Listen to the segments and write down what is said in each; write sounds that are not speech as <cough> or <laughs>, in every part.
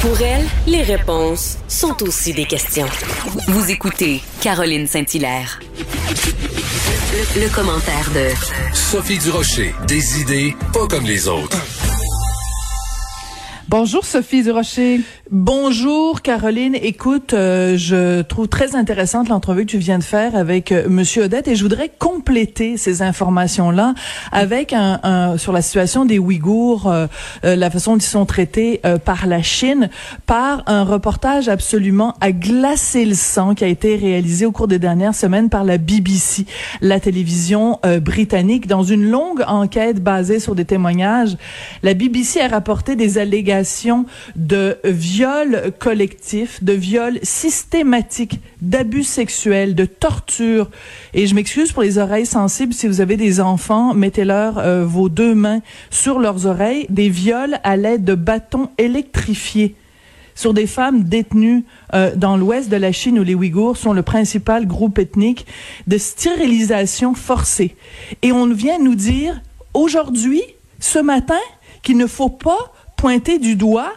Pour elle, les réponses sont aussi des questions. Vous écoutez Caroline Saint-Hilaire. Le, le commentaire de Sophie Durocher. Des idées pas comme les autres. Bonjour Sophie Durocher. Bonjour Caroline. Écoute, euh, je trouve très intéressante l'entrevue que tu viens de faire avec euh, Monsieur Odette et je voudrais compléter ces informations-là avec un, un, sur la situation des Ouïghours, euh, euh la façon dont ils sont traités euh, par la Chine, par un reportage absolument à glacer le sang qui a été réalisé au cours des dernières semaines par la BBC, la télévision britannique, dans une longue enquête basée sur des témoignages. La BBC a rapporté des allégations de viol collectif, de viol systématique, d'abus sexuels, de torture. Et je m'excuse pour les oreilles sensibles. Si vous avez des enfants, mettez-leur euh, vos deux mains sur leurs oreilles. Des viols à l'aide de bâtons électrifiés sur des femmes détenues euh, dans l'ouest de la Chine où les Ouïghours sont le principal groupe ethnique de stérilisation forcée. Et on vient nous dire aujourd'hui, ce matin, qu'il ne faut pas pointer du doigt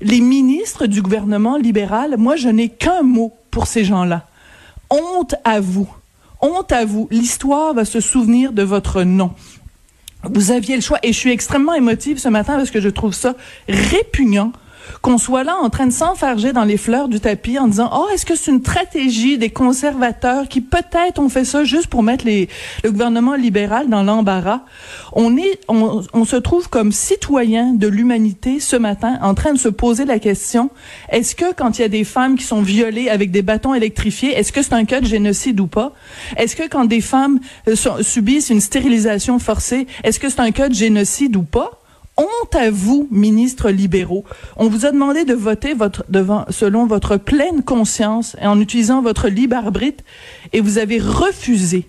les ministres du gouvernement libéral, moi, je n'ai qu'un mot pour ces gens-là. Honte à vous. Honte à vous. L'histoire va se souvenir de votre nom. Vous aviez le choix. Et je suis extrêmement émotive ce matin parce que je trouve ça répugnant qu'on soit là en train de s'enfarger dans les fleurs du tapis en disant, oh, est-ce que c'est une stratégie des conservateurs qui peut-être ont fait ça juste pour mettre le gouvernement libéral dans l'embarras? On est, on, on se trouve comme citoyen de l'humanité ce matin en train de se poser la question, est-ce que quand il y a des femmes qui sont violées avec des bâtons électrifiés, est-ce que c'est un cas de génocide ou pas? Est-ce que quand des femmes euh, subissent une stérilisation forcée, est-ce que c'est un cas de génocide ou pas? Honte à vous, ministres libéraux. On vous a demandé de voter votre, devant, selon votre pleine conscience et en utilisant votre libre arbitre et vous avez refusé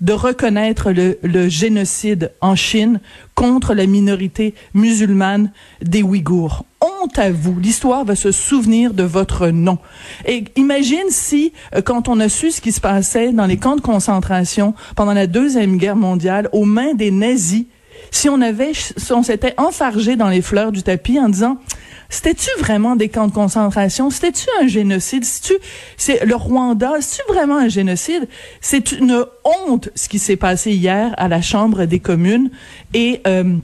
de reconnaître le, le, génocide en Chine contre la minorité musulmane des Ouïghours. Honte à vous. L'histoire va se souvenir de votre nom. Et imagine si, euh, quand on a su ce qui se passait dans les camps de concentration pendant la Deuxième Guerre mondiale, aux mains des nazis, si on avait, si on s'était enfargé dans les fleurs du tapis en disant, c'était-tu vraiment des camps de concentration? C'était-tu un génocide? C'est-tu, c'est le Rwanda? C'est-tu vraiment un génocide? C'est une honte ce qui s'est passé hier à la Chambre des communes et, euh,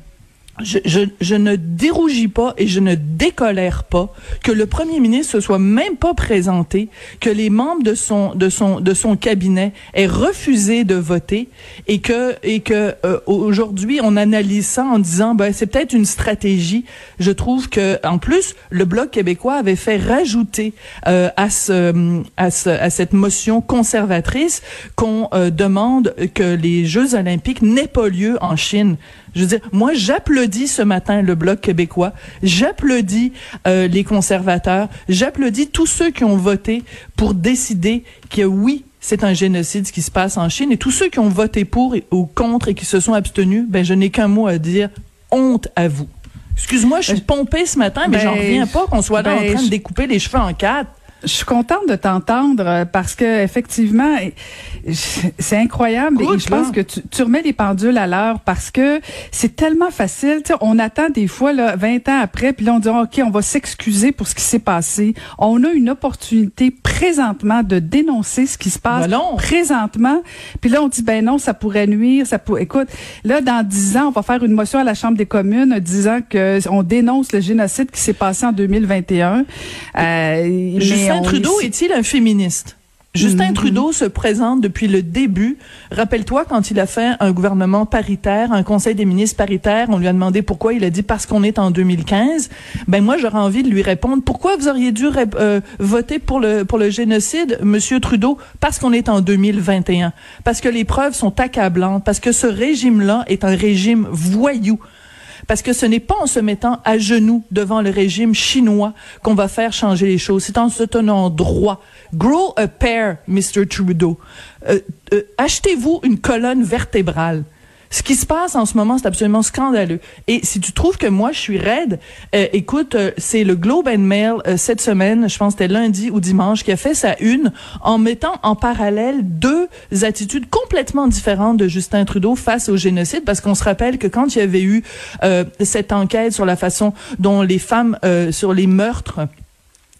je, je, je, ne dérougis pas et je ne décolère pas que le premier ministre se soit même pas présenté, que les membres de son de son de son cabinet aient refusé de voter et que et que euh, aujourd'hui on analyse ça en disant ben c'est peut-être une stratégie. Je trouve que en plus le bloc québécois avait fait rajouter euh, à ce à ce à cette motion conservatrice qu'on euh, demande que les Jeux olympiques n'aient pas lieu en Chine. Je veux dire, moi, j'applaudis ce matin le Bloc québécois, j'applaudis euh, les conservateurs, j'applaudis tous ceux qui ont voté pour décider que oui, c'est un génocide ce qui se passe en Chine, et tous ceux qui ont voté pour ou contre et qui se sont abstenus, ben je n'ai qu'un mot à dire, honte à vous. Excuse-moi, je suis ben, pompée ce matin, mais j'en ben, reviens pas qu'on soit là en ben, train de découper les cheveux en quatre. Je suis contente de t'entendre euh, parce que effectivement, c'est incroyable et je pense que tu, tu, remets les pendules à l'heure parce que c'est tellement facile. On attend des fois là, 20 ans après, puis là on dit ok, on va s'excuser pour ce qui s'est passé. On a une opportunité présentement de dénoncer ce qui se passe présentement. Puis là on dit ben non, ça pourrait nuire, ça pourrait. Écoute, là dans 10 ans, on va faire une motion à la Chambre des communes disant que on dénonce le génocide qui s'est passé en 2021. Euh, Justin Trudeau est-il un féministe? Justin mm-hmm. Trudeau se présente depuis le début. Rappelle-toi quand il a fait un gouvernement paritaire, un conseil des ministres paritaire, on lui a demandé pourquoi, il a dit parce qu'on est en 2015. Ben moi j'aurais envie de lui répondre pourquoi vous auriez dû euh, voter pour le pour le génocide monsieur Trudeau parce qu'on est en 2021. Parce que les preuves sont accablantes, parce que ce régime-là est un régime voyou parce que ce n'est pas en se mettant à genoux devant le régime chinois qu'on va faire changer les choses. C'est en se tenant droit. Grow a pair, Mr. Trudeau. Euh, euh, achetez-vous une colonne vertébrale. Ce qui se passe en ce moment, c'est absolument scandaleux. Et si tu trouves que moi, je suis raide, euh, écoute, euh, c'est le Globe and Mail euh, cette semaine, je pense que c'était lundi ou dimanche, qui a fait sa une en mettant en parallèle deux attitudes complètement différentes de Justin Trudeau face au génocide, parce qu'on se rappelle que quand il y avait eu cette enquête sur la façon dont les femmes, sur les meurtres,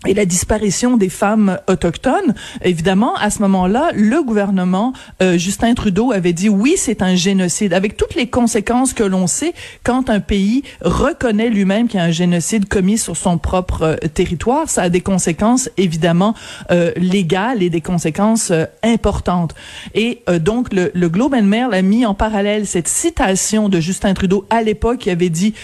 et la disparition des femmes autochtones, évidemment, à ce moment-là, le gouvernement euh, Justin Trudeau avait dit oui, c'est un génocide, avec toutes les conséquences que l'on sait quand un pays reconnaît lui-même qu'il y a un génocide commis sur son propre euh, territoire. Ça a des conséquences évidemment euh, légales et des conséquences importantes. Et donc le, le, Globe and Mail a mis en parallèle cette citation de Justin Trudeau à l'époque qui avait dit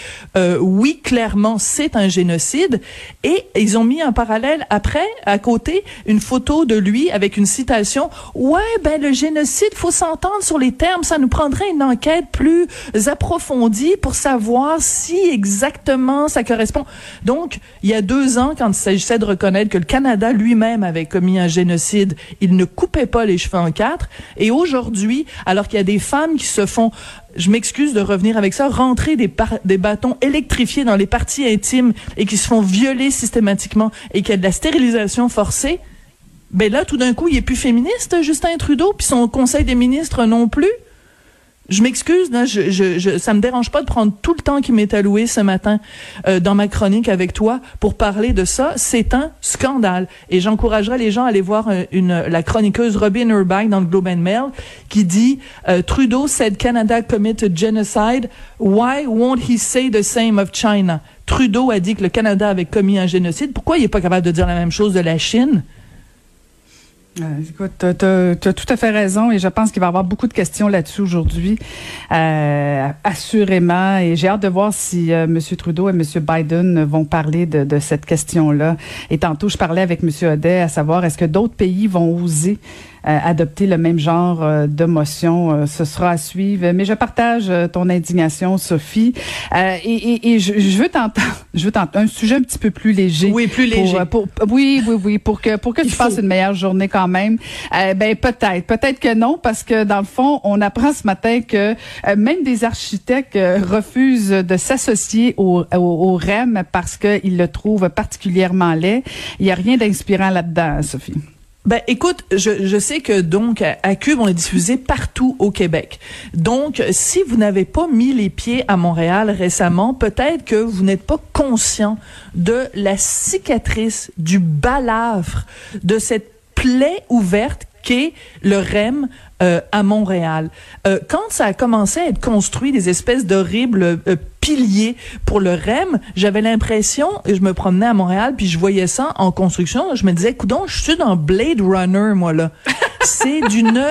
oui, clairement, c'est un génocide, et ils ont mis en parallèle après, à côté, une photo de lui avec une citation. Ouais, ben le génocide, faut s'entendre sur les termes. Ça nous prendrait une enquête plus approfondie pour savoir si exactement ça correspond. Donc, il y a deux ans, quand il s'agissait de reconnaître que le Canada lui-même avait commis un génocide, il ne coupait pas les cheveux en quatre. Et aujourd'hui, alors qu'il y a des femmes qui se font je m'excuse de revenir avec ça, rentrer des, bâtons électrifiés dans les parties intimes et qui se font violer systématiquement et qu'il a de la stérilisation forcée, ben là, tout d'un coup, il est plus féministe, Justin Trudeau, puis son conseil des ministres non plus je m'excuse, je, je, je, ça me dérange pas de prendre tout le temps qui m'est alloué ce matin euh, dans ma chronique avec toi pour parler de ça. C'est un scandale. Et j'encouragerais les gens à aller voir euh, la chroniqueuse Robin Urbach dans le Globe and Mail qui dit euh, Trudeau said Canada committed genocide. Why won't he say the same of China? Trudeau a dit que le Canada avait commis un génocide. Pourquoi il est pas capable de dire la même chose de la Chine? Euh, écoute, tu as, tout à fait raison et je pense qu'il va y avoir beaucoup de questions là-dessus aujourd'hui, euh, assurément. Et j'ai hâte de voir si euh, M. Trudeau et M. Biden vont parler de, de cette question-là. Et tantôt, je parlais avec M. Audet à savoir est-ce que d'autres pays vont oser adopter le même genre euh, de motion. Euh, ce sera à suivre. Mais je partage ton indignation, Sophie. et, et, et je, je, veux t'entendre, <laughs> je veux t'entendre un sujet un petit peu plus léger. Oui, plus léger. Pour, oui, oui, oui, pour que pour que tu passes une meilleure journée quand même. ben peut-être, peut-être que non, parce que dans le fond, on apprend ce matin que même des architectes refusent de s'associer au, au, au, REM parce qu'ils le trouvent particulièrement laid. Il y a rien d'inspirant là-dedans, Sophie. Ben, écoute, je, je sais que donc à Cube on est diffusé partout au Québec. Donc, si vous n'avez pas mis les pieds à Montréal récemment, peut-être que vous n'êtes pas conscient de la cicatrice, du balafre, de cette plaie ouverte le REM euh, à Montréal. Euh, quand ça a commencé à être construit, des espèces d'horribles euh, piliers pour le REM, j'avais l'impression, et je me promenais à Montréal, puis je voyais ça en construction, je me disais, coudon, je suis dans Blade Runner, moi, là. C'est d'une,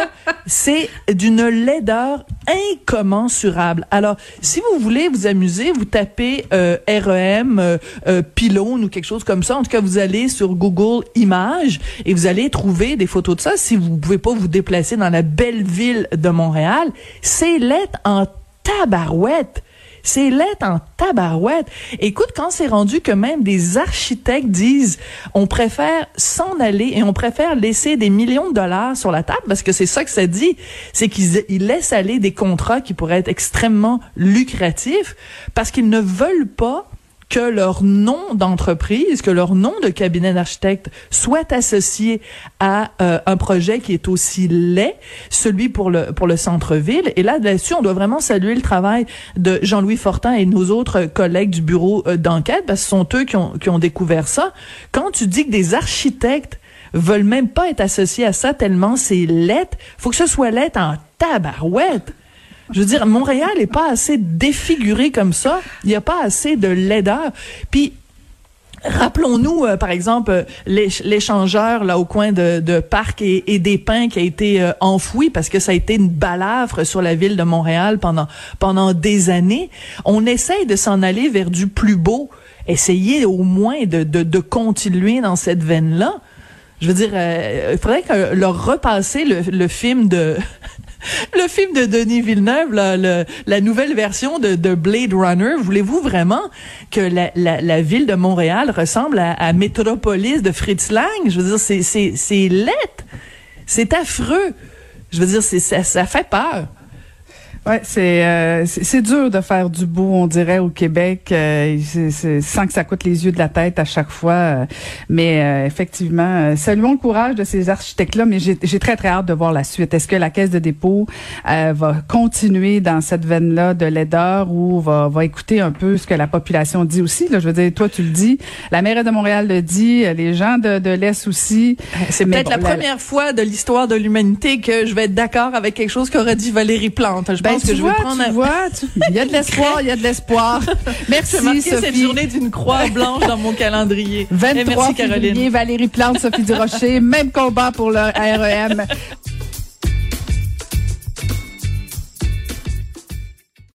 c'est d'une laideur incommensurable. Alors, si vous voulez vous amuser, vous tapez euh, REM, euh, euh, pylône ou quelque chose comme ça. En tout cas, vous allez sur Google Images et vous allez trouver des photos de ça. Si vous pouvez pas vous déplacer dans la belle ville de Montréal, c'est lettre en tabarouette. C'est lettre en tabarouette. Écoute, quand c'est rendu que même des architectes disent on préfère s'en aller et on préfère laisser des millions de dollars sur la table, parce que c'est ça que ça dit, c'est qu'ils laissent aller des contrats qui pourraient être extrêmement lucratifs parce qu'ils ne veulent pas que leur nom d'entreprise, que leur nom de cabinet d'architecte soit associé à euh, un projet qui est aussi laid, celui pour le pour le centre-ville. Et là, là-dessus, on doit vraiment saluer le travail de Jean-Louis Fortin et nos autres collègues du bureau euh, d'enquête, parce que ce sont eux qui ont, qui ont découvert ça. Quand tu dis que des architectes veulent même pas être associés à ça tellement c'est lettre, faut que ce soit lettre en tabarouette. Je veux dire, Montréal n'est pas assez défiguré comme ça. Il n'y a pas assez de laideur. Puis, Rappelons-nous, euh, par exemple, euh, l'échangeur là au coin de, de Parc et, des Pins qui a été euh, enfoui parce que ça a été une balafre sur la ville de Montréal pendant pendant des années. On essaye de s'en aller vers du plus beau. Essayez au moins de, de, continuer dans cette veine-là. Je veux dire, il faudrait que leur repasser le, le film de <laughs> le film de Denis Villeneuve, la nouvelle version de, Blade Runner, voulez-vous vraiment que la, ville de Montréal ressemble à, Métropolis de Fritz Lang? Je veux dire, c'est, c'est, c'est affreux. Je veux dire, ça fait peur. Ouais, c'est euh, c'est dur de faire du beau, on dirait au Québec, euh, sans que ça coûte les yeux de la tête à chaque fois. Euh, mais euh, effectivement, saluons le courage de ces architectes-là. Mais j'ai très très hâte de voir la suite. Est-ce que la Caisse de dépôt va continuer dans cette veine-là de laideur ou va va écouter un peu ce que la population dit aussi? Là, je veux dire, toi tu le dis, la maire de Montréal le dit, les gens de, de l'Est aussi. C'est peut-être la, première fois de l'histoire de l'humanité que je vais être d'accord avec quelque chose qu'aurait dit Valérie Plante. Je ben, que je vois, prendre tu vois, il y a de l'espoir, il y a de l'espoir. <laughs> Merci Sophie. cette journée d'une croix blanche dans mon calendrier. 23 merci, Caroline. Valérie Plante, Sophie Durocher, même combat pour le REM.